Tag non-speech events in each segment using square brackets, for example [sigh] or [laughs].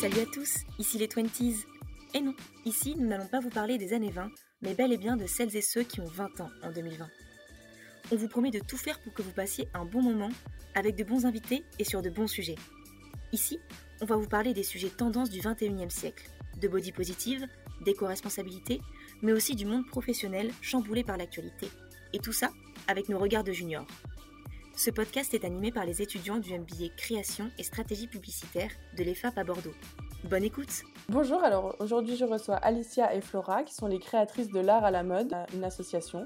Salut à tous, ici les 20s. Et non, ici nous n'allons pas vous parler des années 20, mais bel et bien de celles et ceux qui ont 20 ans en 2020. On vous promet de tout faire pour que vous passiez un bon moment avec de bons invités et sur de bons sujets. Ici, on va vous parler des sujets tendances du 21e siècle, de body positive, d'éco-responsabilité, mais aussi du monde professionnel chamboulé par l'actualité. Et tout ça avec nos regards de juniors. Ce podcast est animé par les étudiants du MBA Création et Stratégie publicitaire de l'EFAP à Bordeaux. Bonne écoute Bonjour, alors aujourd'hui je reçois Alicia et Flora qui sont les créatrices de l'art à la mode, une association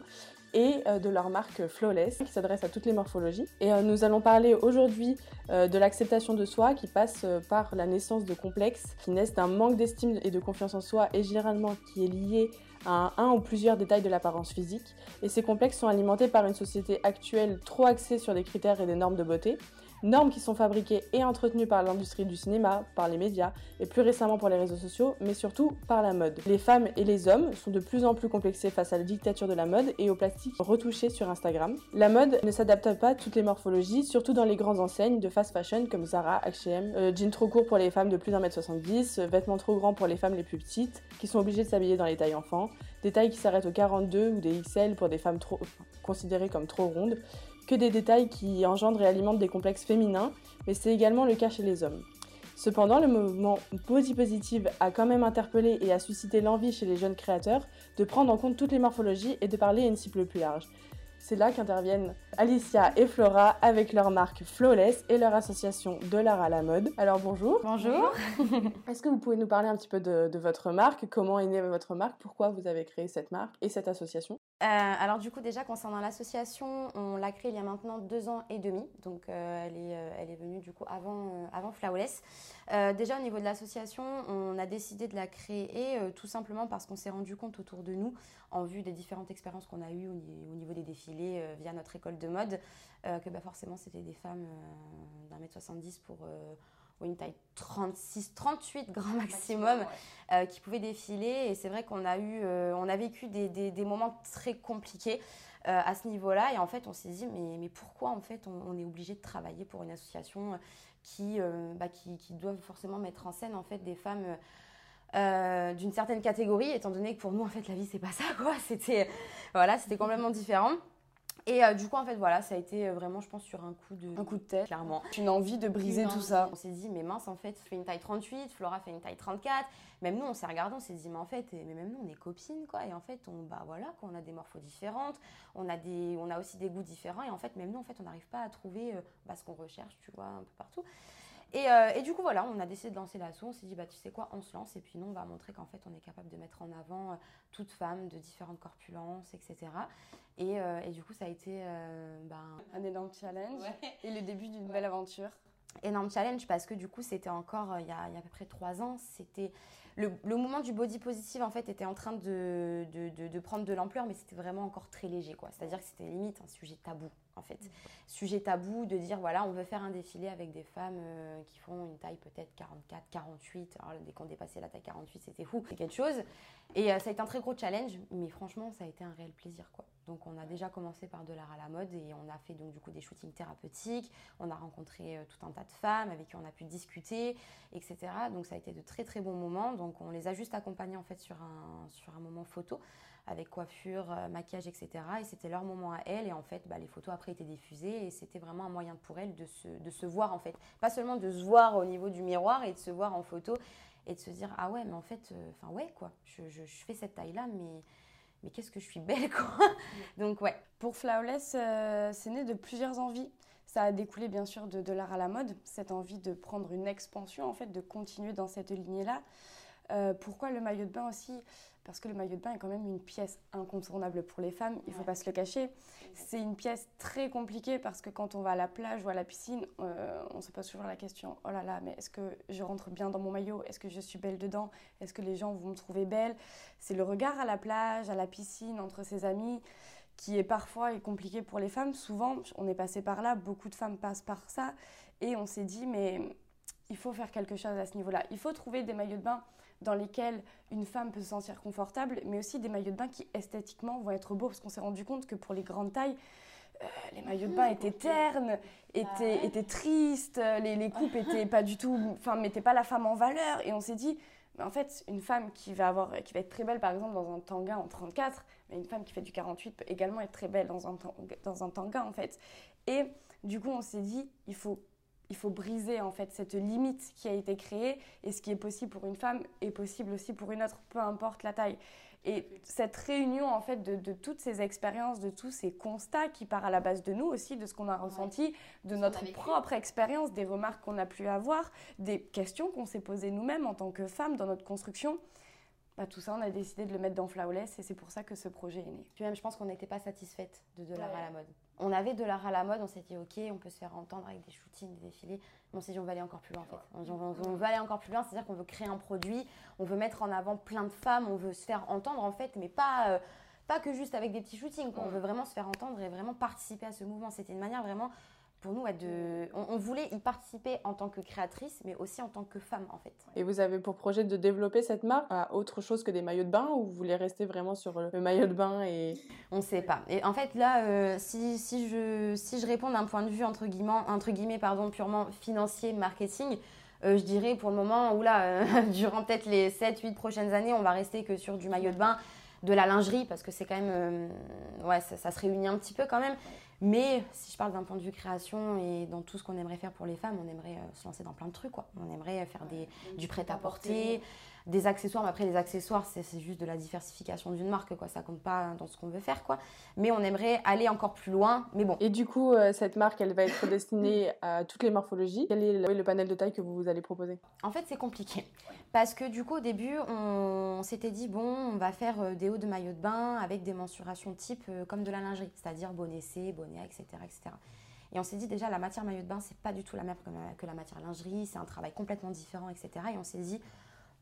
et euh, de leur marque Flawless qui s'adresse à toutes les morphologies. Et euh, nous allons parler aujourd'hui euh, de l'acceptation de soi qui passe par la naissance de complexes qui naissent d'un manque d'estime et de confiance en soi et généralement qui est lié à un, ou plusieurs détails de l'apparence physique. Et ces complexes sont alimentés par une société actuelle trop axée sur des critères et des normes de beauté Normes qui sont fabriquées et entretenues par l'industrie du cinéma, par les médias et plus récemment pour les réseaux sociaux, mais surtout par la mode. Les femmes et les hommes sont de plus en plus complexés face à la dictature de la mode et au plastique retouché sur Instagram. La mode ne s'adapte pas à toutes les morphologies, surtout dans les grandes enseignes de fast fashion comme Zara, H&M, euh, jeans trop courts pour les femmes de plus d'un mètre 70, euh, vêtements trop grands pour les femmes les plus petites, qui sont obligées de s'habiller dans les tailles enfants, des tailles qui s'arrêtent au 42 ou des XL pour des femmes trop, considérées comme trop rondes, que des détails qui engendrent et alimentent des complexes féminins, mais c'est également le cas chez les hommes. Cependant, le mouvement Body Positive a quand même interpellé et a suscité l'envie chez les jeunes créateurs de prendre en compte toutes les morphologies et de parler à une cible plus large. C'est là qu'interviennent Alicia et Flora avec leur marque Flawless et leur association de l'art à la mode. Alors bonjour. Bonjour. [laughs] Est-ce que vous pouvez nous parler un petit peu de, de, votre marque? Comment est née votre marque? Pourquoi vous avez créé cette marque et cette association? Euh, alors du coup déjà concernant l'association, on l'a créée il y a maintenant deux ans et demi, donc euh, elle, est, euh, elle est venue du coup avant, avant Flawless. déjà au niveau de l'association, on a décidé de la créer tout simplement parce qu'on s'est rendu compte autour de nous, en vue des différentes expériences qu'on a eues au, niveau des défilés via notre école de mode, que bah, forcément c'était des femmes d'un mètre 70 pour ou une taille 36, 38 grand maximum, euh, qui pouvaient défiler. Et c'est vrai qu'on a eu, euh, on a vécu des, des, moments très compliqués euh, à ce niveau-là. Et en fait, on s'est dit, mais, mais pourquoi en fait on, est obligé de travailler pour une association qui, bah, qui, qui, doit forcément mettre en scène en fait des femmes d'une certaine catégorie, étant donné que pour nous en fait la vie c'est pas ça quoi. [laughs] C'était voilà, c'était complètement différent. Et euh, du coup, en fait, voilà, ça a été euh, vraiment, je pense, sur un coup de, un coup de tête, clairement. Une envie de briser tout ça. On s'est dit, mais mince, en fait, je fais une taille 38, Flora fait une taille 34. Même nous, on s'est regardé, on s'est dit, mais en fait, mais même nous, on est copines, quoi. Et en fait, on, bah voilà, qu'on a des morphos différentes, on a, des, on a aussi des goûts différents. Et en fait, même nous, en fait, on n'arrive pas à trouver euh, bah, ce qu'on recherche, tu vois, un peu partout. Euh, et, du coup, voilà, on a décidé de lancer l'assaut. On s'est dit, bah, tu sais quoi, on se lance. Et puis, nous, on va montrer qu'en fait, on est capable de mettre en avant euh, toute femme de différentes corpulences, etc. Euh, et, du coup, ça a été bah, un énorme challenge et le début d'une belle aventure. Énorme challenge parce que du coup, c'était encore il y, a, à peu près trois ans. C'était le, mouvement du body positive en fait était en train de, de, de prendre de l'ampleur, mais c'était vraiment encore très léger, quoi. C'est-à-dire que c'était limite un sujet tabou en fait. Sujet tabou de dire voilà, on veut faire un défilé avec des femmes euh, qui font une taille peut-être 44, 48. Alors, dès qu'on dépassait la taille 48, c'était fou, c'est quelque chose. Et euh, ça a été un très gros challenge, mais franchement, ça a été un réel plaisir quoi. Donc on a déjà commencé par de l'art à la mode et on a fait donc du coup des shootings thérapeutiques. On a rencontré euh, tout un tas de femmes avec qui on a pu discuter, etc. Donc ça a été de très très bons moments. Donc on les a juste accompagnés en fait sur un, sur un moment photo avec coiffure, euh, maquillage, etc. Et c'était leur moment à elles. Et en fait, bah, les photos après étaient diffusées et c'était vraiment un moyen pour elles de se, de se voir en fait. Pas seulement de se voir au niveau du miroir et de se voir en photo et de se dire ah ouais mais en fait, euh, enfin ouais quoi, je, je, fais cette taille là mais mais qu'est-ce que je suis belle quoi. [laughs] Donc ouais. Pour Flawless, euh, c'est né de plusieurs envies. Ça a découlé bien sûr de, l'art à la mode, cette envie de prendre une expansion en fait, de continuer dans cette lignée là. Euh, pourquoi le maillot de bain aussi? Parce que le maillot de bain est quand même une pièce incontournable pour les femmes, il ne faut pas se le cacher. C'est une pièce très compliquée parce que quand on va à la plage ou à la piscine, euh, on se pose toujours la question oh là là, mais est-ce que je rentre bien dans mon maillot? Est-ce que je suis belle dedans? Est-ce que les gens vont me trouver belle? C'est le regard à la plage, à la piscine, entre ses amis qui est parfois compliqué pour les femmes. Souvent, on est passé par là, beaucoup de femmes passent par ça, et on s'est dit, mais il faut faire quelque chose à ce niveau-là. Il faut trouver des maillots de bain dans lesquels une femme peut se sentir confortable, mais aussi des maillots de bain qui esthétiquement vont être beaux, parce qu'on s'est rendu compte que pour les grandes tailles, les maillots de bain étaient ternes, étaient, étaient tristes, les, les coupes [laughs] étaient pas du tout, enfin, mettaient pas la femme en valeur. Et on s'est dit, mais en fait, une femme qui va, avoir, qui va être très belle, par exemple, dans un tanga en 34, mais une femme qui fait du 48 peut également être très belle dans un, dans un tanga, en fait. Et du coup, on s'est dit, il faut, il faut briser, en fait, cette limite qui a été créée. Et ce qui est possible pour une femme est possible aussi pour une autre, peu importe la taille. Et cette réunion, en fait, de, toutes ces expériences, de tous ces constats qui part à la base de nous aussi, de ce qu'on a ressenti, de notre propre expérience, des remarques qu'on a pu avoir, des questions qu'on s'est posées nous-mêmes en tant que femmes dans notre construction, bah, tout ça, on a décidé de le mettre dans Flawless et c'est pour ça que ce projet est né. Puis même, je pense qu'on n'était pas satisfaite de de l'art à la mode. On avait de l'art à la mode, on s'est dit, ok, on peut se faire entendre avec des shootings, des défilés. Mais on s'est dit, on va aller encore plus loin en fait. On, on, veut aller encore plus loin, c'est-à-dire qu'on veut créer un produit, on veut mettre en avant plein de femmes, on veut se faire entendre en fait, mais pas, euh, pas que juste avec des petits shootings. On veut vraiment se faire entendre et vraiment participer à ce mouvement. C'était une manière vraiment pour nous, de, on, voulait y participer en tant que créatrice, mais aussi en tant que femme, en fait. Et vous avez pour projet de développer cette marque à autre chose que des maillots de bain, ou vous voulez rester vraiment sur le maillot de bain et... On ne sait pas. Et en fait, là, euh, si, si, je, si je réponds d'un point de vue, entre guillemets, entre guillemets pardon, purement financier, marketing, euh, je dirais pour le moment, là, euh, [laughs] durant peut-être les 7-8 prochaines années, on va rester que sur du maillot de bain, de la lingerie, parce que c'est quand même... ouais, ça, ça, se réunit un petit peu quand même. Mais si je parle d'un point de vue création et dans tout ce qu'on aimerait faire pour les femmes, on aimerait euh, se lancer dans plein de trucs. Quoi. On aimerait faire des, du prêt-à-porter, des accessoires. Mais après, les accessoires, c'est juste de la diversification d'une marque. Quoi. Ça compte pas dans ce qu'on veut faire. Quoi. Mais on aimerait aller encore plus loin. Mais bon. Et du coup, euh, cette marque, elle va être destinée à toutes les morphologies. Quel est le, panel de taille que vous allez proposer? En fait, c'est compliqué. Parce que du coup, au début, on, s'était dit, bon, on va faire euh, des hauts de maillot de bain avec des mensurations type comme de la lingerie. C'est-à-dire bonnet C, bonnet etc. etc. Et on s'est dit déjà, la matière maillot de bain, c'est pas du tout la même que la matière lingerie, c'est un travail complètement différent, etc. Et on s'est dit,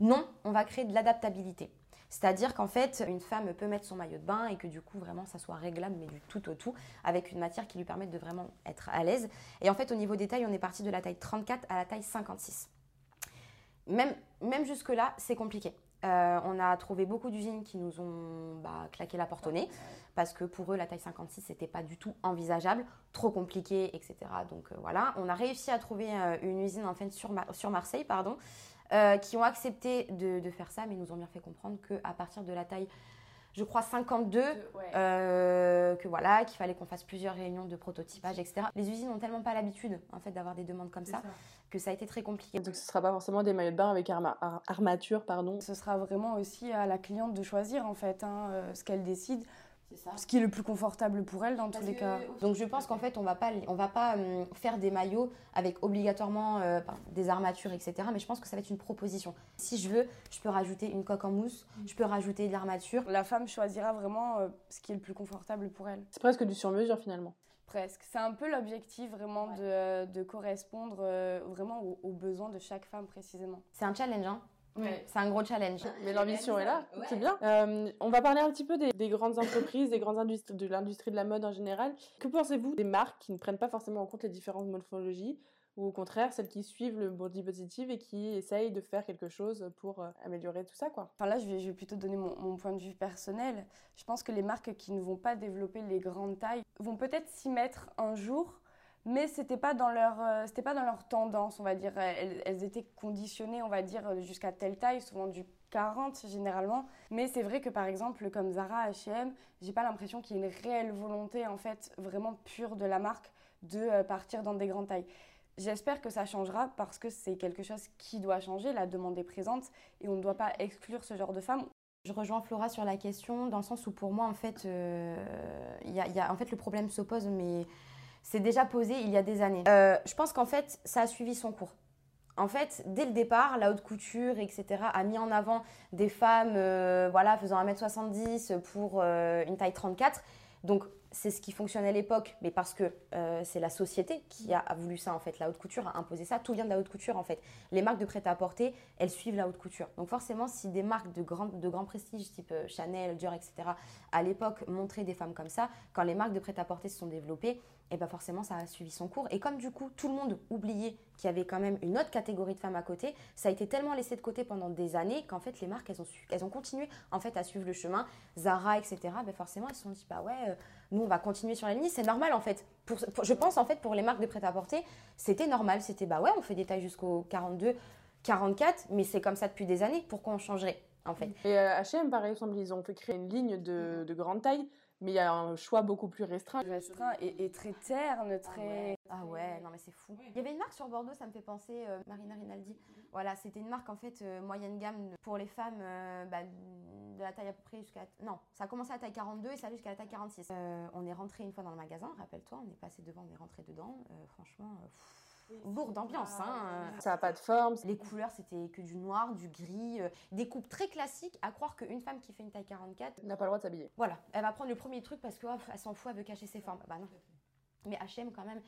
non, on va créer de l'adaptabilité. C'est-à-dire qu'en fait, une femme peut mettre son maillot de bain et que du coup, vraiment, ça soit réglable, mais du tout au tout, avec une matière qui lui permette de vraiment être à l'aise. Et en fait, au niveau des tailles, on est parti de la taille 34 à la taille 56. Même, même jusque-là, c'est compliqué. Euh, on a trouvé beaucoup d'usines qui nous ont bah, claqué la porte au nez parce que pour eux, la taille 56, n'était pas du tout envisageable, trop compliqué, etc. Donc euh, voilà, on a réussi à trouver euh, une usine en fait sur, sur Marseille, pardon, qui ont accepté de, de, faire ça, mais nous ont bien fait comprendre qu'à partir de la taille je crois 52, euh, que voilà, qu'il fallait qu'on fasse plusieurs réunions de prototypage, etc. Les usines n'ont tellement pas l'habitude en fait d'avoir des demandes comme ça, que ça a été très compliqué. Donc ce sera pas forcément des maillots de bain avec armature, pardon. Ce sera vraiment aussi à la cliente de choisir en fait hein, euh, ce qu'elle décide. Ce qui est le plus confortable pour elle dans tous les cas. Donc je pense qu'en fait on va pas on va pas hum, faire des maillots avec obligatoirement euh, des armatures etc. Mais je pense que ça va être une proposition. Si je veux, je peux rajouter une coque en mousse, mm. je peux rajouter de l'armature. La femme choisira vraiment euh, ce qui est le plus confortable pour elle. C'est presque du sur-mesure finalement. Presque. C'est un peu l'objectif vraiment de, de, correspondre euh, vraiment aux, aux, besoins de chaque femme précisément. C'est un challenge hein c'est un gros challenge. Mais l'ambition est là, c'est bien. Euh, on va parler un petit peu des, grandes entreprises, des grandes industries, de l'industrie de la mode en général. Que pensez-vous des marques qui ne prennent pas forcément en compte les différentes morphologies ou au contraire celles qui suivent le body positive et qui essayent de faire quelque chose pour euh, améliorer tout ça quoi? Enfin là je vais, je vais plutôt donner mon, mon, point de vue personnel. Je pense que les marques qui ne vont pas développer les grandes tailles vont peut-être s'y mettre un jour mais c'était pas dans leur euh, c'était pas dans leur tendance on va dire. Elles, étaient conditionnées on va dire jusqu'à telle taille souvent du 40 généralement. Mais c'est vrai que par exemple comme Zara H&M j'ai pas l'impression qu'il y ait une réelle volonté en fait vraiment pure de la marque de euh, partir dans des grandes tailles. J'espère que ça changera parce que c'est quelque chose qui doit changer, la demande est présente et on ne doit pas exclure ce genre de femmes. Je rejoins Flora sur la question dans le sens où pour moi en fait, euh, y a, en fait le problème s'oppose mais c'est déjà posé il y a des années. Euh, je pense qu'en fait, ça a suivi son cours. En fait, dès le départ, la haute couture, etc., a mis en avant des femmes euh, voilà, faisant 1m70 pour euh, une taille 34. Donc, c'est ce qui fonctionnait à l'époque, mais parce que c'est la société qui a, voulu ça en fait. La haute couture a imposé ça. Tout vient de la haute couture en fait. Les marques de prêt-à-porter, elles suivent la haute couture. Donc forcément, si des marques de grand, de grand prestige type Chanel, Dior, etc. à l'époque montraient des femmes comme ça, quand les marques de prêt-à-porter se sont développées, et bien forcément ça a suivi son cours. Et comme du coup tout le monde oubliait qu'il y avait quand même une autre catégorie de femmes à côté, ça a été tellement laissé de côté pendant des années qu'en fait les marques elles ont, elles ont continué en fait à suivre le chemin. Zara, etc. Ben forcément elles se sont dit bah ouais, euh, nous on va continuer sur la ligne. C'est normal, en fait. Pour, je pense, en fait, pour les marques de prêt-à-porter, c'était normal. C'était, bah ouais, on fait des tailles jusqu'au 42, 44, mais c'est comme ça depuis des années. Pourquoi on changerait, en fait? Et H&M, par exemple, ils ont fait créer une ligne de, de grande taille mais il y a un choix beaucoup plus restreint. Restreint et, très terne, très. Ah ouais, non mais c'est fou. Il y avait une marque sur Bordeaux, ça me fait penser, euh, Marina Rinaldi. Voilà, c'était une marque en fait euh, moyenne gamme pour les femmes euh, bah, de la taille à peu près jusqu'à. Non, ça a commencé à la taille 42 et ça allait jusqu'à la taille 46. on est rentré une fois dans le magasin, rappelle-toi, on est passé devant, on est rentré dedans. franchement lourd d'ambiance. Hein. Ça n'a pas de forme. Les couleurs, c'était que du noir, du gris, euh, des coupes très classiques. À croire qu'une femme qui fait une taille 44 n'a pas le droit de s'habiller. Voilà, elle va prendre le premier truc parce qu'elle s'en fout, elle veut cacher ses formes. Bah non. Mais H&M quand même,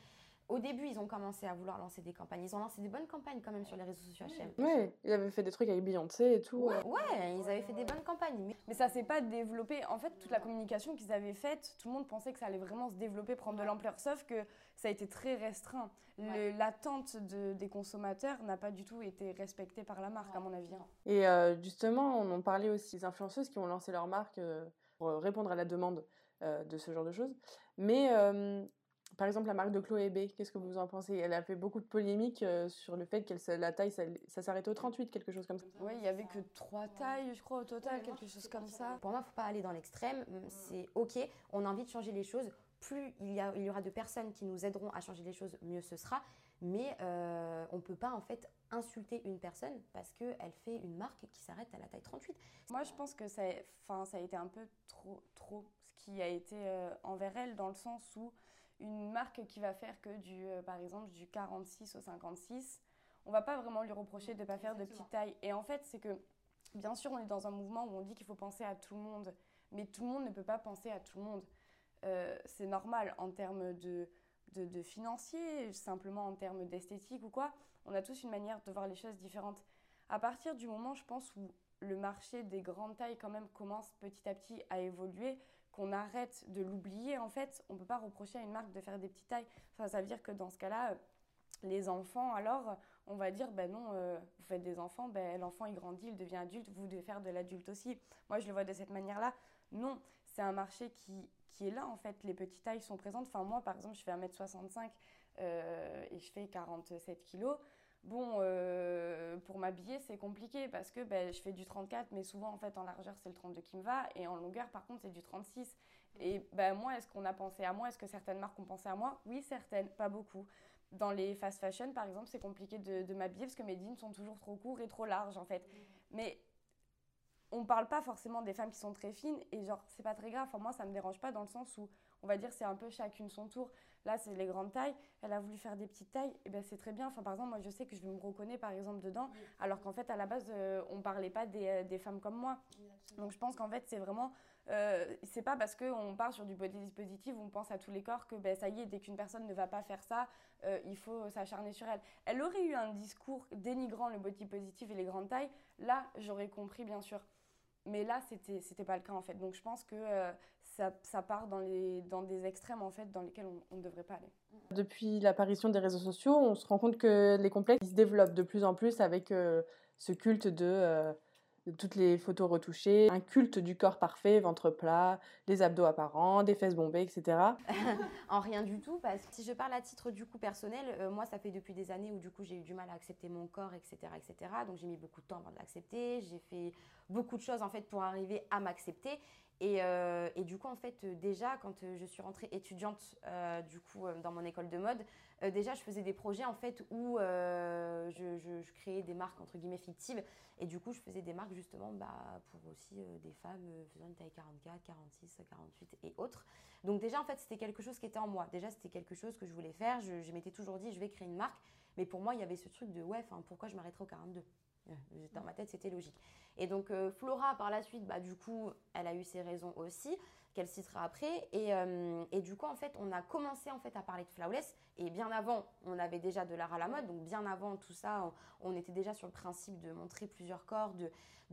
au début, ils ont commencé à vouloir lancer des campagnes. Ils ont lancé des bonnes campagnes quand même sur les réseaux sociaux H&M. Oui, ils avaient fait des trucs avec Beyoncé et tout. Ouais, ils avaient fait des bonnes campagnes. Mais, mais ça s'est pas développé. En fait, toute la communication qu'ils avaient faite, tout le monde pensait que ça allait vraiment se développer, prendre de l'ampleur. Sauf que ça a été très restreint. L'attente de, des consommateurs n'a pas du tout été respectée par la marque, à mon avis. Et euh, justement, on en parlait aussi des influenceuses qui ont lancé leur marque euh, pour répondre à la demande euh, de ce genre de choses. Mais par exemple, la marque de Chloé B, qu'est-ce que vous en pensez? Elle a fait beaucoup de polémiques euh, sur le fait que la taille, ça, s'arrête au 38, quelque chose comme ça. Oui, il y avait que trois tailles, je crois, au total, quelque chose comme ça. Pour moi, il ne faut pas aller dans l'extrême. C'est OK, on a envie de changer les choses. Plus il y, il y aura de personnes qui nous aideront à changer les choses, mieux ce sera. Mais euh, on ne peut pas, en fait, insulter une personne parce qu'elle fait une marque qui s'arrête à la taille 38. Moi, je pense que ça, ça a été un peu trop, trop ce qui a été euh, envers elle, dans le sens où une marque qui va faire que du, euh, par exemple, du 46 au 56, on va pas vraiment lui reprocher de ne pas faire de petite taille. Et en fait, c'est que, bien sûr, on est dans un mouvement où on dit qu'il faut penser à tout le monde, mais tout le monde ne peut pas penser à tout le monde. Euh, c'est normal en termes de, de, de, financier, simplement en termes d'esthétique ou quoi. On a tous une manière de voir les choses différentes. À partir du moment, je pense, où le marché des grandes tailles quand même commence petit à petit à évoluer, qu'on arrête de l'oublier, en fait, on ne peut pas reprocher à une marque de faire des petites tailles. Enfin, ça veut dire que dans ce cas-là, euh, les enfants, alors, on va dire, ben non, euh, vous faites des enfants, ben, l'enfant il grandit, il devient adulte, vous devez faire de l'adulte aussi. Moi, je le vois de cette manière-là. Non, c'est un marché qui, qui est là, en fait. Les petites tailles sont présentes. Enfin, moi, par exemple, je fais 1m65 euh, et je fais 47 kilos. Bon, euh, pour m'habiller, c'est compliqué parce que ben, je fais du 34, mais souvent, en fait, en largeur, c'est le 32 qui me va. Et en longueur, par contre, c'est du 36. Et ben, moi, est-ce qu'on a pensé à moi? Est-ce que certaines marques ont pensé à moi? Oui, certaines, pas beaucoup. Dans les fast fashion, par exemple, c'est compliqué de, de m'habiller parce que mes jeans sont toujours trop courts et trop larges, en fait. Mais on parle pas forcément des femmes qui sont très fines et genre c'est pas très grave. Enfin, moi ça me dérange pas dans le sens où on va dire c'est un peu chacune son tour. Là c'est les grandes tailles, elle a voulu faire des petites tailles et ben c'est très bien. Enfin par exemple moi je sais que je me reconnais par exemple dedans alors qu'en fait à la base euh, on parlait pas des, euh, des, femmes comme moi. Donc je pense qu'en fait c'est vraiment euh, c'est pas parce qu'on part sur du body dispositif, on pense à tous les corps que ben, ça y est, dès qu'une personne ne va pas faire ça, il faut s'acharner sur elle. Elle aurait eu un discours dénigrant le body positif et les grandes tailles, là j'aurais compris bien sûr. Mais là, c'était c'était pas le cas en fait. Donc je pense que euh, ça, ça, part dans, les, dans des extrêmes en fait dans lesquels on ne devrait pas aller. Depuis l'apparition des réseaux sociaux, on se rend compte que les complexes se développent de plus en plus avec euh, ce culte de toutes les photos retouchées, un culte du corps parfait, ventre plat, les abdos apparents, des fesses bombées, etc. [laughs] en rien du tout, parce que si je parle à titre du coup personnel, euh, moi ça fait depuis des années où du coup j'ai eu du mal à accepter mon corps, etc., etc. Donc j'ai mis beaucoup de temps avant de l'accepter, j'ai fait beaucoup de choses en fait pour arriver à m'accepter. Et, euh, et, du coup, en fait, euh, déjà, quand euh, je suis rentrée étudiante, du coup, dans mon école de mode, déjà, je faisais des projets, en fait, où je, créais des marques, entre guillemets, fictives. Et du coup, je faisais des marques, justement, bah, pour aussi des femmes faisant une taille 44, 46, 48 et autres. Donc déjà, en fait, c'était quelque chose qui était en moi. Déjà, c'était quelque chose que je voulais faire. Je, je m'étais toujours dit, je vais créer une marque. Mais pour moi, il y avait ce truc de, ouais, pourquoi je m'arrêterais au 42 dans ma tête, c'était logique. Et donc, euh, Flora, par la suite, bah, du coup, elle a eu ses raisons aussi, qu'elle citera après. Et, euh, et, du coup, en fait, on a commencé en fait, à parler de Flawless. Et bien avant, on avait déjà de l'art à la mode. Donc, bien avant tout ça, on, était déjà sur le principe de montrer plusieurs corps, de,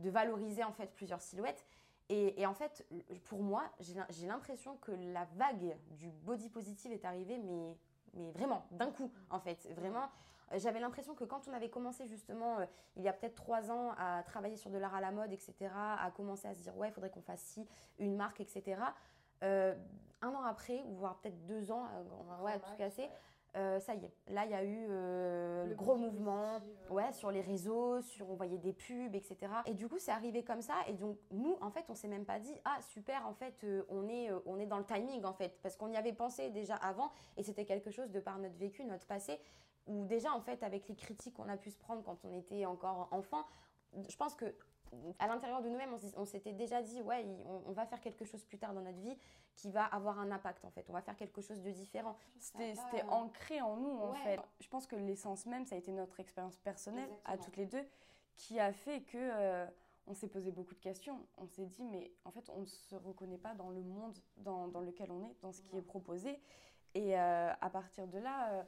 valoriser en fait plusieurs silhouettes. Et, et en fait, pour moi, j'ai l'impression que la vague du body positive est arrivée, mais mais vraiment, d'un coup, en fait. Vraiment, euh, j'avais l'impression que quand on avait commencé justement, euh, il y a peut-être trois ans, à travailler sur de l'art à la mode, etc., à commencer à se dire, ouais, il faudrait qu'on fasse ci, une marque, etc., euh, un an après, ou voire peut-être deux ans, euh, ouais, tout cassé, euh, ça y est, là il y a eu euh, le gros mouvement ouais, sur les réseaux, sur on voyait des pubs, etc. Et du coup c'est arrivé comme ça et donc nous en fait on s'est même pas dit ah super en fait on, est, on est dans le timing en fait parce qu'on y avait pensé déjà avant et c'était quelque chose de par notre vécu, notre passé où déjà en fait avec les critiques qu'on a pu se prendre quand on était encore enfant, je pense que à l'intérieur de nous-mêmes, on, s'était déjà dit, ouais, on, va faire quelque chose plus tard dans notre vie qui va avoir un impact en fait. On va faire quelque chose de différent. C'était ancré en nous en fait. Je pense que l'essence même, ça a été notre expérience personnelle à toutes les deux qui a fait que euh, on s'est posé beaucoup de questions. On s'est dit, mais en fait, on ne se reconnaît pas dans le monde dans, lequel on est, dans ce qui est proposé. Et euh, à partir de là, euh,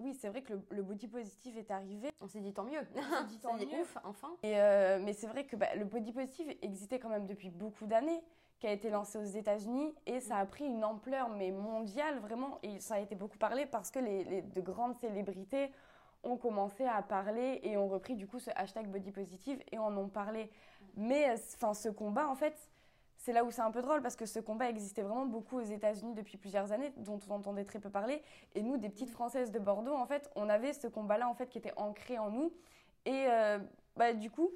oui, c'est vrai que le, body positive est arrivé. On s'est dit tant mieux. On s'est dit [laughs] tant mieux. ouf, enfin. Et euh, mais c'est vrai que bah, le body positive existait quand même depuis beaucoup d'années, qui a été lancé aux États-Unis et ça a pris une ampleur mais mondiale vraiment. Et ça a été beaucoup parlé parce que les, de grandes célébrités ont commencé à parler et ont repris du coup ce hashtag body positive et en ont parlé. Mais enfin, ce combat en fait c'est là où c'est un peu drôle parce que ce combat existait vraiment beaucoup aux États-Unis depuis plusieurs années, dont on entendait très peu parler. Et nous, des petites Françaises de Bordeaux, en fait, on avait ce combat-là en fait qui était ancré en nous. Et euh, bah, du coup,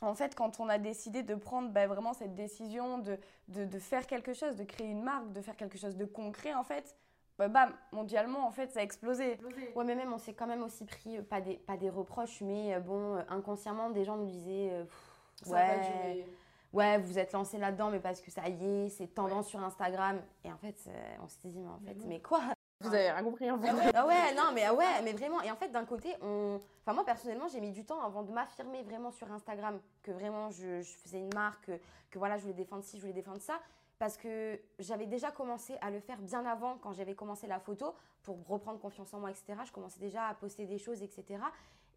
en fait, quand on a décidé de prendre bah, vraiment cette décision de, de, faire quelque chose, de créer une marque, de faire quelque chose de concret, en fait, bah, bam, mondialement, en fait, ça a explosé. Ouais, mais même, on s'est quand même aussi pris, euh, pas, des, pas des reproches, mais euh, bon, inconsciemment, des gens nous disaient, ouais ouais, vous êtes lancé là-dedans, mais parce que ça y est, c'est tendance sur Instagram. Et en fait, on s'est dit, mais en fait, mais quoi? Vous avez rien compris en fait. Ah ouais, non, mais ah ouais, mais vraiment. Et en fait, d'un côté, on. Enfin, moi personnellement, j'ai mis du temps avant de m'affirmer vraiment sur Instagram que vraiment je, je, faisais une marque, que, voilà, je voulais défendre ci, je voulais défendre ça. Parce que j'avais déjà commencé à le faire bien avant, quand j'avais commencé la photo, pour reprendre confiance en moi, etc. Je commençais déjà à poster des choses, etc.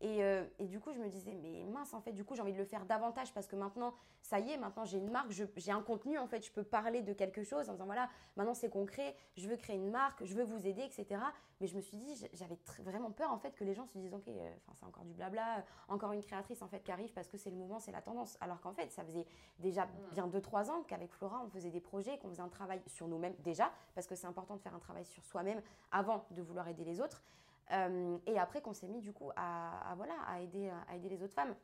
Euh, et, du coup, je me disais, mais mince, en fait, du coup, j'ai envie de le faire davantage parce que maintenant, ça y est, maintenant j'ai une marque, j'ai un contenu, en fait, je peux parler de quelque chose en disant, voilà, maintenant c'est concret, je veux créer une marque, je veux vous aider, etc. Mais je me suis dit, j'avais vraiment peur, en fait, que les gens se disent, ok, euh, c'est encore du blabla, encore une créatrice, en fait, qui arrive parce que c'est le mouvement, c'est la tendance. Alors qu'en fait, ça faisait déjà bien 2-3 ans qu'avec Flora, on faisait des projets, qu'on faisait un travail sur nous-mêmes déjà, parce que c'est important de faire un travail sur soi-même avant de vouloir aider les autres. Euh, et après qu'on s'est mis du coup à, voilà, à, aider, à aider les autres femmes.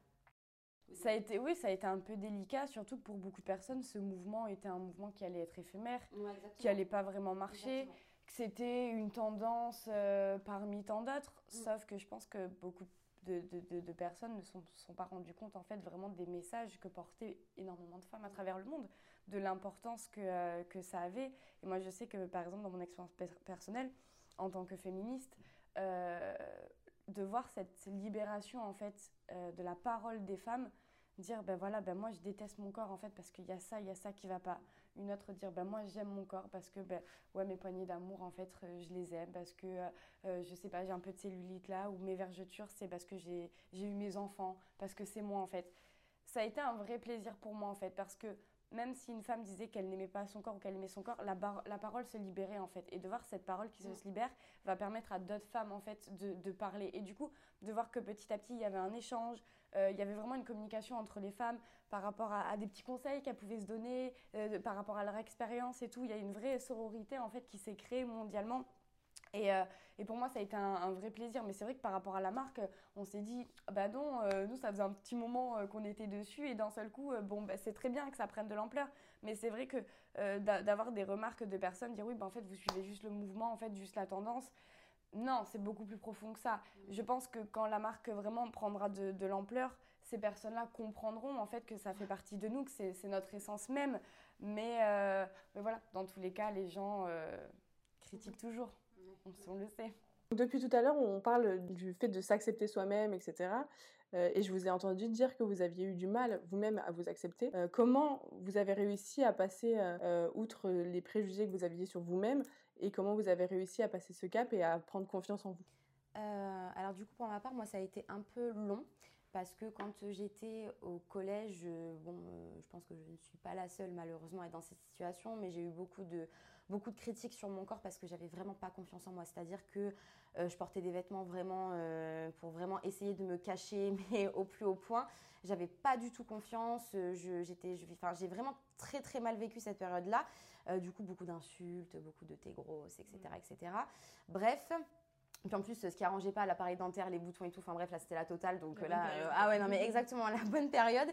Ça a été, oui, ça a été un peu délicat, surtout que pour beaucoup de personnes, ce mouvement était un mouvement qui allait être éphémère, qui allait pas vraiment marcher, que c'était une tendance euh, parmi tant d'autres. Mm. Sauf que je pense que beaucoup de, de, de, personnes ne se sont, sont, pas rendues compte en fait vraiment des messages que portaient énormément de femmes à travers le monde, de l'importance que, euh, que ça avait. Et moi, je sais que par exemple, dans mon expérience personnelle, en tant que féministe, de voir cette libération en fait euh, de la parole des femmes dire ben voilà ben moi je déteste mon corps en fait parce qu'il y a ça il y a ça qui va pas. Une autre dire ben moi j'aime mon corps parce que ben ouais mes poignées d'amour en fait euh, je les aime parce que je sais pas j'ai un peu de cellulite là ou mes vergetures c'est parce que j'ai eu mes enfants parce que c'est moi en fait. Ça a été un vrai plaisir pour moi en fait parce que même si une femme disait qu'elle n'aimait pas son corps ou qu'elle aimait son corps, la, la, parole se libérait en fait. Et de voir cette parole qui se, libère va permettre à d'autres femmes en fait de, de, parler. Et du coup, de voir que petit à petit, il y avait un échange, euh, il y avait vraiment une communication entre les femmes par rapport à, des petits conseils qu'elles pouvaient se donner, euh, par rapport à leur expérience et tout. Il y a une vraie sororité en fait qui s'est créée mondialement. Et, euh, et, pour moi, ça a été un, vrai plaisir. Mais c'est vrai que par rapport à la marque, on s'est dit, bah non, euh, nous, ça faisait un petit moment euh, qu'on était dessus. Et d'un seul coup, bon, bah, c'est très bien que ça prenne de l'ampleur. Mais c'est vrai que d'avoir des remarques de personnes, dire oui, bah, en fait, vous suivez juste le mouvement, en fait, juste la tendance. Non, c'est beaucoup plus profond que ça. Mmh. Je pense que quand la marque vraiment prendra de, de l'ampleur, ces personnes-là comprendront en fait que ça fait partie de nous, que c'est notre essence même. Mais, mais, voilà, dans tous les cas, les gens critiquent toujours on, le sait. Depuis tout à l'heure, on parle du fait de s'accepter soi-même, etc. Euh, et je vous ai entendu dire que vous aviez eu du mal vous-même à vous accepter. Euh, comment vous avez réussi à passer euh, outre les préjugés que vous aviez sur vous-même et comment vous avez réussi à passer ce cap et à prendre confiance en vous? Alors du coup, pour ma part, moi, ça a été un peu long. parce que quand j'étais au collège, bon, je pense que je ne suis pas la seule malheureusement à être dans cette situation, mais j'ai eu beaucoup de, beaucoup de critiques sur mon corps parce que j'avais vraiment pas confiance en moi. C'est-à-dire que euh, je portais des vêtements vraiment euh, pour vraiment essayer de me cacher, [laughs] mais au plus haut point. J'avais pas du tout confiance. Euh, j'étais, enfin, j'ai vraiment très très mal vécu cette période-là. du coup, beaucoup d'insultes, beaucoup de t'es grosse, etc., etc. Bref. Puis en plus, ce qui arrangeait pas l'appareil dentaire, les boutons et tout, enfin bref, là c'était la totale. Donc là, euh, ah ouais, non mais [laughs] exactement, la bonne période.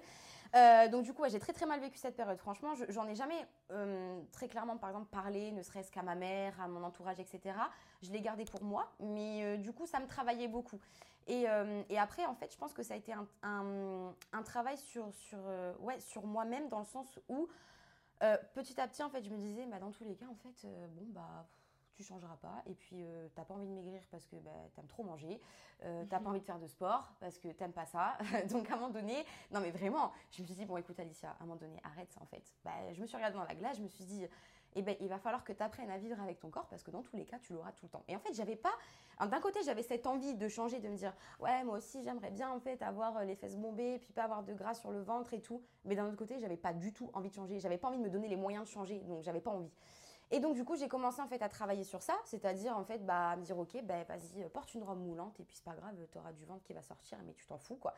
Euh, donc du coup, j'ai très très mal vécu cette période. Franchement, j'en ai jamais euh, très clairement, par exemple, parlé, ne serait-ce qu'à ma mère, à mon entourage, etc. Je l'ai gardé pour moi, mais du coup, ça me travaillait beaucoup. Et, après, en fait, je pense que ça a été un travail sur, sur, ouais, sur moi-même dans le sens où petit à petit, en fait, je me disais, bah, dans tous les cas, en fait, bon, bah tu changeras pas. Et puis, euh, t'as pas envie de maigrir parce que bah, t'aimes trop manger. Euh, t'as pas envie de faire de sport parce que t'aimes pas ça. [laughs] Donc, à un moment donné, non, mais vraiment, je me suis dit, bon, écoute, Alicia, à un moment donné, arrête ça en fait. Bah, je me suis regardée dans la glace, je me suis dit, eh ben, il va falloir que tu apprennes à vivre avec ton corps parce que dans tous les cas, tu l'auras tout le temps. Et en fait, j'avais pas. D'un côté, j'avais cette envie de changer, de me dire, ouais, moi aussi, j'aimerais bien en fait avoir euh, les fesses bombées, puis pas avoir de gras sur le ventre et tout. Mais d'un autre côté, j'avais pas du tout envie de changer. J'avais pas envie de me donner les moyens de changer, donc j'avais pas envie. Et donc, du coup, j'ai commencé en fait à travailler sur ça, c'est-à-dire en fait, bah, à me dire, ok, bah, vas-y, euh, porte une robe moulante et puis c'est pas grave, tu auras du ventre qui va sortir, mais tu t'en fous, quoi.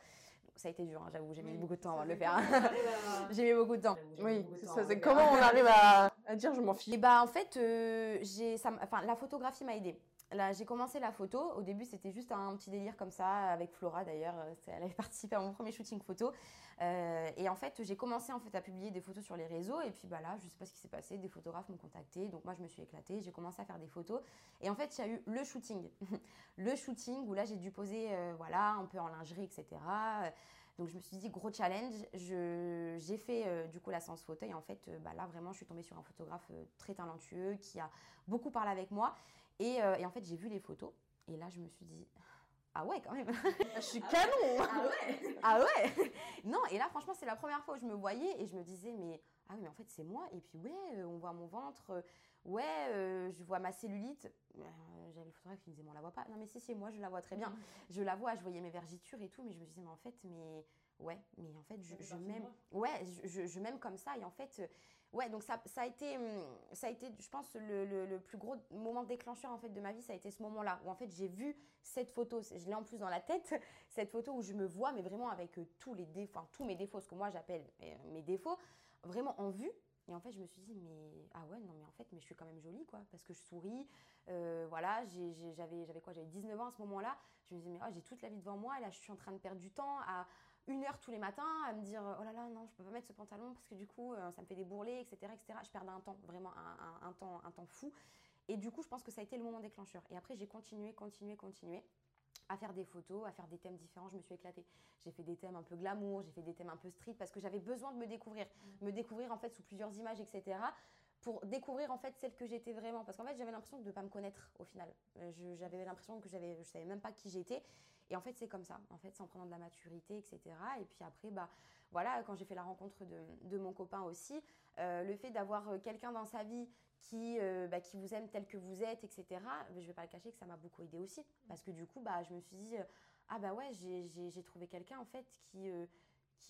ça a été dur, hein, j'avoue, j'ai mis beaucoup de temps à le faire. [laughs] j'ai mis beaucoup de temps. Oui, c'est comment on arrive à, dire je m'en fiche Et bah, en fait, euh, j'ai, enfin, la photographie m'a aidée. Là, j'ai commencé la photo. Au début, c'était juste un petit délire comme ça, avec Flora d'ailleurs. Euh, elle avait [laughs] participé à mon premier shooting photo. Euh, et en fait, j'ai commencé en fait à publier des photos sur les réseaux. Et puis bah là, je sais pas ce qui s'est passé. Des photographes m'ont contacté. Donc moi, je me suis éclatée. J'ai commencé à faire des photos. Et en fait, il y a eu le shooting. [laughs] le shooting où là, j'ai dû poser, euh, voilà, un peu en lingerie, etc. Donc je me suis dit gros challenge. J'ai fait du coup la séance et en fait bah, là vraiment je suis tombée sur un photographe très talentueux qui a beaucoup parlé avec moi euh, et, en fait, j'ai vu les photos. Et là, je me suis dit, ah ouais, quand même. [laughs] je [laughs] suis canon. [laughs] Ah ouais. ah ouais. Non, et là, franchement, c'est la première fois où je me voyais et je me disais, mais ah oui, mais en fait, c'est moi. Et puis, ouais, euh, on voit mon ventre. Euh, ouais, je vois ma cellulite. J'avais le photographe qui me disait, mais on la voit pas. Non, mais si, si, moi, je la vois très bien. Je la vois, je voyais mes vergitures et tout. Mais je me disais, mais en fait, mais ouais, mais en fait, je, je m'aime. Ouais, je, je m'aime comme ça. Et en fait, ouais, donc ça, ça, a été, hum, ça a été, je pense, le, le, plus gros moment déclencheur en fait de ma vie, ça a été ce moment-là où en fait j'ai vu cette photo, je l'ai en plus dans la tête, [laughs] cette photo où je me vois, mais vraiment avec euh, tous les défauts, tous mes défauts, ce que moi j'appelle euh, mes défauts, vraiment en vue. Et en fait, je me suis dit, mais ah ouais, non, mais en fait, mais je suis quand même jolie, quoi, parce que je souris. Euh, voilà, j'avais, quoi J'avais 19 ans à ce moment-là. Je me disais, mais oh, j'ai toute la vie devant moi, et là, je suis en train de perdre du temps une heure tous les matins à me dire oh là là non je peux pas mettre ce pantalon parce que du coup euh, ça me fait des bourrelets etc etc je perdais un temps vraiment un, temps un temps fou. Et du coup je pense que ça a été le moment déclencheur. Et après j'ai continué continué continué à faire des photos, à faire des thèmes différents, je me suis éclatée. J'ai fait des thèmes un peu glamour, j'ai fait des thèmes un peu street parce que j'avais besoin de me découvrir, mmh. me découvrir en fait sous plusieurs images, etc pour découvrir en fait celle que j'étais vraiment parce qu'en fait j'avais l'impression de ne pas me connaître au final euh, j'avais l'impression que j'avais je savais même pas qui j'étais et en fait, c'est comme ça. En fait, c'est en prenant de la maturité, etc. Et puis après, bah, voilà, quand j'ai fait la rencontre de, mon copain aussi, euh, le fait d'avoir euh, quelqu'un dans sa vie qui, bah, qui vous aime tel que vous êtes, etc., je ne vais pas le cacher que ça m'a beaucoup aidé aussi. Parce que du coup, bah, je me suis dit, ah bah ouais, j'ai trouvé quelqu'un en fait qui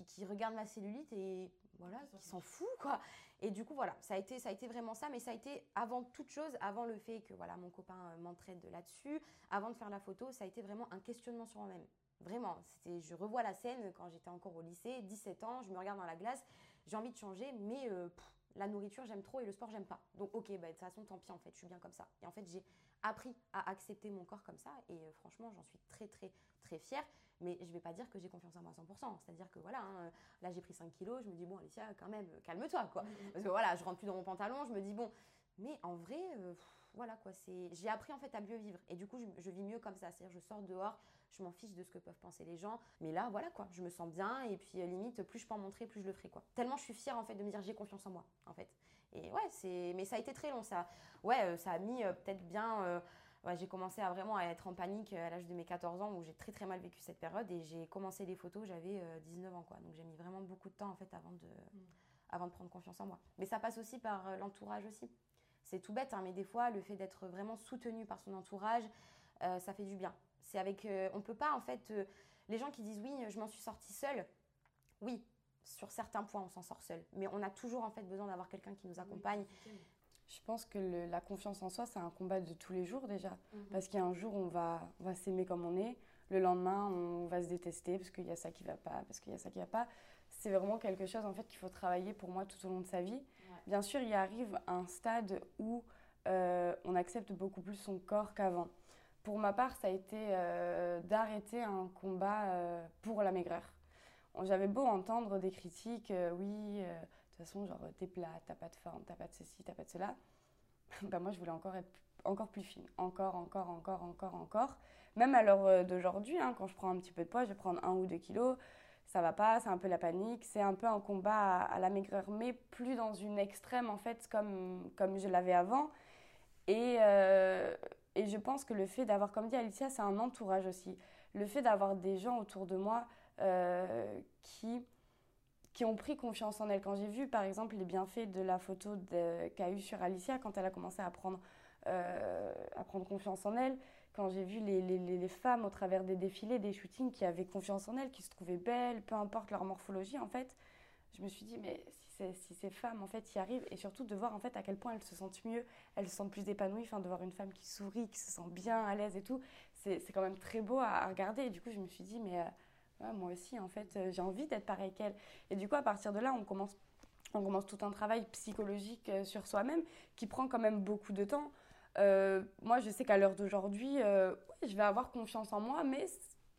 qui, regarde ma cellulite et voilà, qui s'en fout quoi. Et du coup voilà, ça a été ça a été vraiment ça, mais ça a été avant toute chose, avant le fait que voilà mon copain euh, m'entraide là-dessus, avant de faire la photo, ça a été vraiment un questionnement sur moi-même. Vraiment, c'était je revois la scène quand j'étais encore au lycée, 17 ans, je me regarde dans la glace, j'ai envie de changer, mais euh, la nourriture j'aime trop et le sport j'aime pas. Donc ok, bah, de toute façon tant pis en fait, je suis bien comme ça. Et en fait j'ai appris à accepter mon corps comme ça et euh, franchement j'en suis très très très fière. Mais je vais pas dire que j'ai confiance en moi à 100%. C'est-à-dire que voilà, hein, là j'ai pris 5 kilos, je me dis bon Alicia quand même calme-toi quoi. [laughs] Parce que voilà, je rentre plus dans mon pantalon, je me dis bon, mais en vrai... Euh, voilà quoi, c'est j'ai appris en fait à mieux vivre et du coup je, vis mieux comme ça, c'est-à-dire je sors dehors, je m'en fiche de ce que peuvent penser les gens, mais là voilà quoi, je me sens bien et puis euh, limite plus je peux en montrer, plus je le ferai quoi. Tellement je suis fière en fait de me dire j'ai confiance en moi en fait. Et ouais, c'est mais ça a été très long ça. Ouais, euh, ça a mis euh, peut-être bien Ouais, j'ai commencé à vraiment à être en panique à l'âge de mes 14 ans où j'ai très très mal vécu cette période et j'ai commencé les photos, j'avais 19 ans quoi. Donc j'ai mis vraiment beaucoup de temps en fait avant de, mm. avant de prendre confiance en moi. Mais ça passe aussi par l'entourage aussi. C'est tout bête, hein, mais des fois, le fait d'être vraiment soutenu par son entourage, euh, ça fait du bien. C'est avec, euh, on peut pas en fait. Euh, Les gens qui disent oui, je m'en suis sortie seule, oui, sur certains points, on s'en sort seul. Mais on a toujours en fait besoin d'avoir quelqu'un qui nous accompagne. Je pense que la confiance en soi, c'est un combat de tous les jours déjà. Mhm. Parce qu'il y a un jour, on va, on va s'aimer comme on est. Le lendemain, on va se détester parce qu'il y a ça qui va pas, parce qu'il y a ça qui va pas. C'est vraiment quelque chose en fait qu'il faut travailler pour moi tout au long de sa vie. Bien sûr, il arrive un stade où euh, on accepte beaucoup plus son corps qu'avant. Pour ma part, ça a été euh, d'arrêter un combat euh, pour la maigreur. J'avais beau entendre des critiques, oui, façon, genre, t'es plate, t'as pas de forme, t'as pas de ceci, t'as pas de cela. [laughs] ben, moi, je voulais encore être encore plus fine, encore, encore, encore, encore, encore. Même à l'heure d'aujourd'hui, hein, quand je prends un petit peu de poids, je vais prendre un ou deux kilos, ça va pas, c'est un peu la panique, c'est un peu un combat à, la maigreur, mais plus dans une extrême en fait, comme, comme je l'avais avant. Et, euh, et je pense que le fait d'avoir, comme dit Alicia, c'est un entourage aussi. Le fait d'avoir des gens autour de moi euh, qui, qui ont pris confiance en elle. Quand j'ai vu, par exemple, les bienfaits de la photo qu'a eu sur Alicia quand elle a commencé à prendre, euh, à prendre confiance en elle, quand j'ai vu les, les, les, femmes au travers des défilés, des shootings qui avaient confiance en elles, qui se trouvaient belles, peu importe leur morphologie, en fait, je me suis dit, mais si, ces femmes, en fait, y arrivent, et surtout de voir, en fait, à quel point elles se sentent mieux, elles se sentent plus épanouies, enfin, de voir une femme qui sourit, qui se sent bien, à l'aise et tout, c'est quand même très beau à, regarder. Et du coup, je me suis dit, mais euh, moi aussi, en fait, euh, j'ai envie d'être pareil qu'elle. Et du coup, à partir de là, on commence, on commence tout un travail psychologique euh, sur soi-même qui prend quand même beaucoup de temps. moi, je sais qu'à l'heure d'aujourd'hui, je vais avoir confiance en moi, mais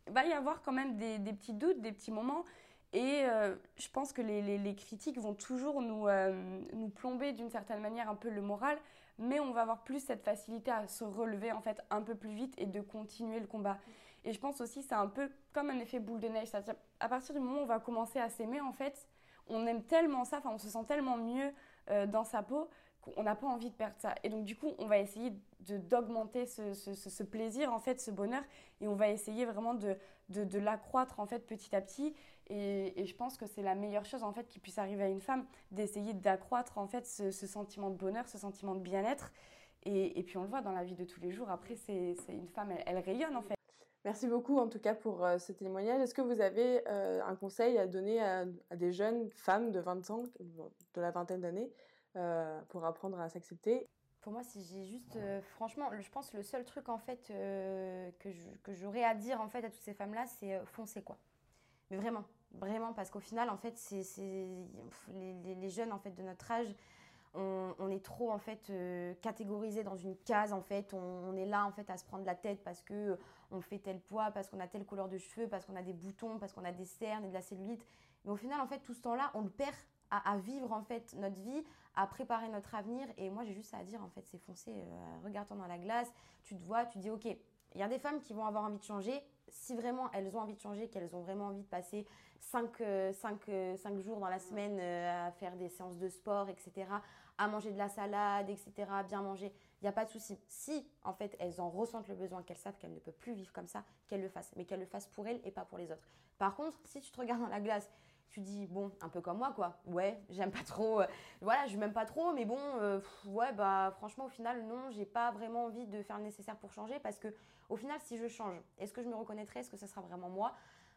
il va y avoir quand même des, petits doutes, des petits moments. Et euh, je pense que les, critiques vont toujours nous, euh, nous plomber d'une certaine manière un peu le moral, mais on va avoir plus cette facilité à se relever en fait un peu plus vite et de continuer le combat. Et je pense aussi c'est un peu comme un effet boule de neige, c'est-à-dire à partir du moment où on va commencer à s'aimer en fait, on aime tellement ça, enfin on se sent tellement mieux euh, dans sa peau qu'on n'a pas envie de perdre ça. Et donc du coup, on va essayer d'augmenter ce, ce, plaisir, en fait, ce bonheur, et on va essayer vraiment de, de, l'accroître en fait petit à petit. Et, je pense que c'est la meilleure chose en fait qui puisse arriver à une femme, d'essayer d'accroître en fait ce, sentiment de bonheur, ce sentiment de bien-être. Et, et, puis on le voit dans la vie de tous les jours. Après, c'est une femme, elle, rayonne en fait. Merci beaucoup en tout cas pour euh, ce témoignage. Est-ce que vous avez euh, un conseil à donner à, des jeunes femmes de 20 ans, de la vingtaine d'années, euh, pour apprendre à s'accepter? Pour moi, si j'ai juste, franchement, je pense le seul truc en fait que j'aurais à dire en fait à toutes ces femmes-là, c'est foncez quoi. Mais vraiment, vraiment, parce qu'au final, en fait, c'est les, les, jeunes en fait de notre âge, on, est trop en fait catégorisé dans une case en fait. On, est là en fait à se prendre la tête parce que on fait tel poids, parce qu'on a telle couleur de cheveux, parce qu'on a des boutons, parce qu'on a des cernes et de la cellulite. Mais au final, en fait, tout ce temps-là, on le perd à, vivre en fait notre vie, à préparer notre avenir. Et moi, j'ai juste à dire en fait, c'est foncer. Euh, regarde-toi dans la glace, tu te vois, tu dis ok. Il y a des femmes qui vont avoir envie de changer. Si vraiment elles ont envie de changer, qu'elles ont vraiment envie de passer 5, euh, euh, jours dans la semaine à faire des séances de sport, etc., à manger de la salade, etc., bien manger, il n'y a pas de souci. Si, en fait, elles en ressentent le besoin, qu'elles savent qu'elles ne peuvent plus vivre comme ça, qu'elles le fassent, mais qu'elles le fassent pour elles et pas pour les autres. Par contre, si tu te regardes dans la glace tu dis bon un peu comme moi quoi ouais j'aime pas trop euh, voilà je m'aime pas trop mais bon euh, ouais bah franchement au final non j'ai pas vraiment envie de faire le nécessaire pour changer parce que au final si je change est-ce que je me reconnaîtrai? Est-ce que ça sera vraiment moi?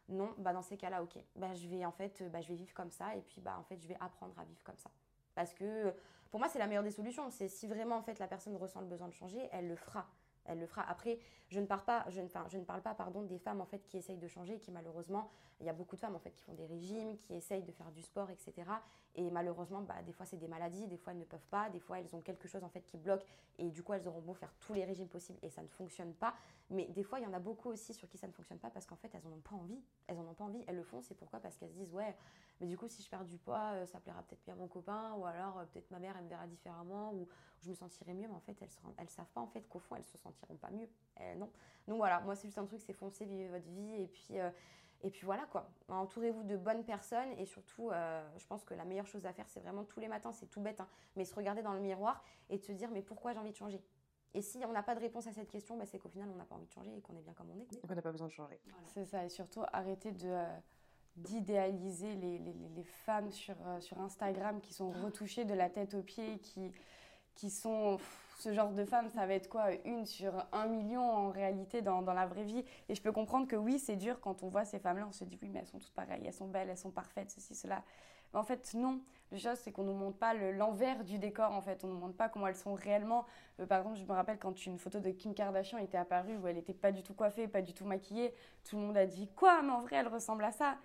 Non. Bah dans ces cas-là ok. Bah je vais en fait bah je vais vivre comme ça et puis bah en fait je vais apprendre à vivre comme ça. Parce que pour moi c'est la meilleure des solutions. C'est si vraiment en fait la personne ressent le besoin de changer elle le fera. Elle le fera. Après, je ne parle pas, je ne, je ne parle pas pardon, des femmes qui essayent de changer, qui malheureusement, il y a beaucoup de femmes qui font des régimes, qui essayent de faire du sport, etc. Et malheureusement, bah, des fois c'est des maladies, des fois elles ne peuvent pas, des fois elles ont quelque chose en fait qui bloque et du coup elles auront beau faire tous les régimes possibles et ça ne fonctionne pas. Mais des fois il y en a beaucoup aussi sur qui ça ne fonctionne pas parce qu'en fait elles n'en ont pas envie. Elles en ont pas envie, elles le font, c'est pourquoi? Parce qu'elles se disent ouais, mais du coup si je perds du poids, euh, ça plaira peut-être bien à mon copain ou alors euh, peut-être ma mère elle me verra différemment ou je me sentirai mieux. Mais en fait elles ne savent pas en fait qu'au fond elles se sentiront pas mieux. Euh, non. Donc voilà, moi c'est juste un truc, c'est foncer, vivre votre vie et puis et puis voilà quoi. Entourez-vous de bonnes personnes et surtout, euh, je pense que la meilleure chose à faire, c'est vraiment tous les matins, c'est tout bête, hein, mais se regarder dans le miroir et de se dire mais pourquoi j'ai envie de changer? Et si on n'a pas de réponse à cette question, bah, c'est qu'au final, on n'a pas envie de changer et qu'on est bien comme on est. on n'a pas besoin de changer. C'est ça, et surtout arrêter de, euh, d'idéaliser les, les, les, femmes sur, euh, sur Instagram qui sont retouchées de la tête aux pieds, qui, qui sont ce genre de femmes, ça va être quoi Une sur un million en réalité dans, la vraie vie? Et je peux comprendre que oui, c'est dur quand on voit ces femmes-là, on se dit oui, mais elles sont toutes pareilles, elles sont belles, elles sont parfaites, ceci, cela. Mais en fait, non. La chose, c'est qu'on ne nous montre pas l'envers du décor, en fait. On ne nous montre pas comment elles sont réellement. Euh, par exemple, je me rappelle quand une photo de Kim Kardashian était apparue où elle n'était pas du tout coiffée, pas du tout maquillée, tout le monde a dit Quoi? Mais en vrai, elle ressemble à ça.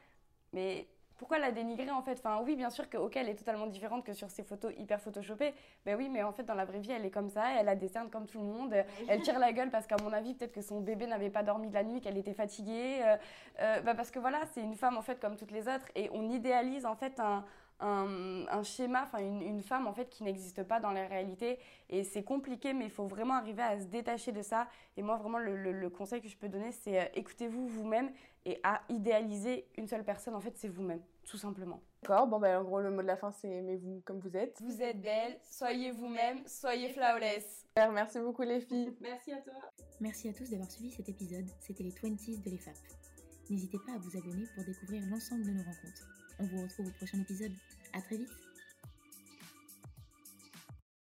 Mais pourquoi la dénigrer en fait? Enfin oui, bien sûr qu'elle est totalement différente que sur ces photos hyper photoshopées. Ben oui, mais en fait dans la vraie vie, elle est comme ça, elle a des cernes comme tout le monde. [laughs] Elle tire la gueule parce qu'à mon avis, peut-être que son bébé n'avait pas dormi de la nuit, qu'elle était fatiguée. Euh, euh, ben parce que voilà, c'est une femme en fait comme toutes les autres et on idéalise en fait un, un, schéma, enfin une, une, femme en fait qui n'existe pas dans la réalité. Et c'est compliqué, mais il faut vraiment arriver à se détacher de ça. Et moi, vraiment, le, le, conseil que je peux donner, c'est euh, écoutez-vous vous-même et à idéaliser une seule personne. En fait, c'est vous-même, tout simplement. D'accord, bon, ben, en gros, le mot de la fin, c'est aimez-vous comme vous êtes. Vous êtes belle, soyez vous-même, soyez flawless. Merci beaucoup, les filles. [laughs] Merci à toi. Merci à tous d'avoir suivi cet épisode. C'était les 20s de l'EFAP. N'hésitez pas à vous abonner pour découvrir l'ensemble de nos rencontres. On vous retrouve au prochain épisode. À très vite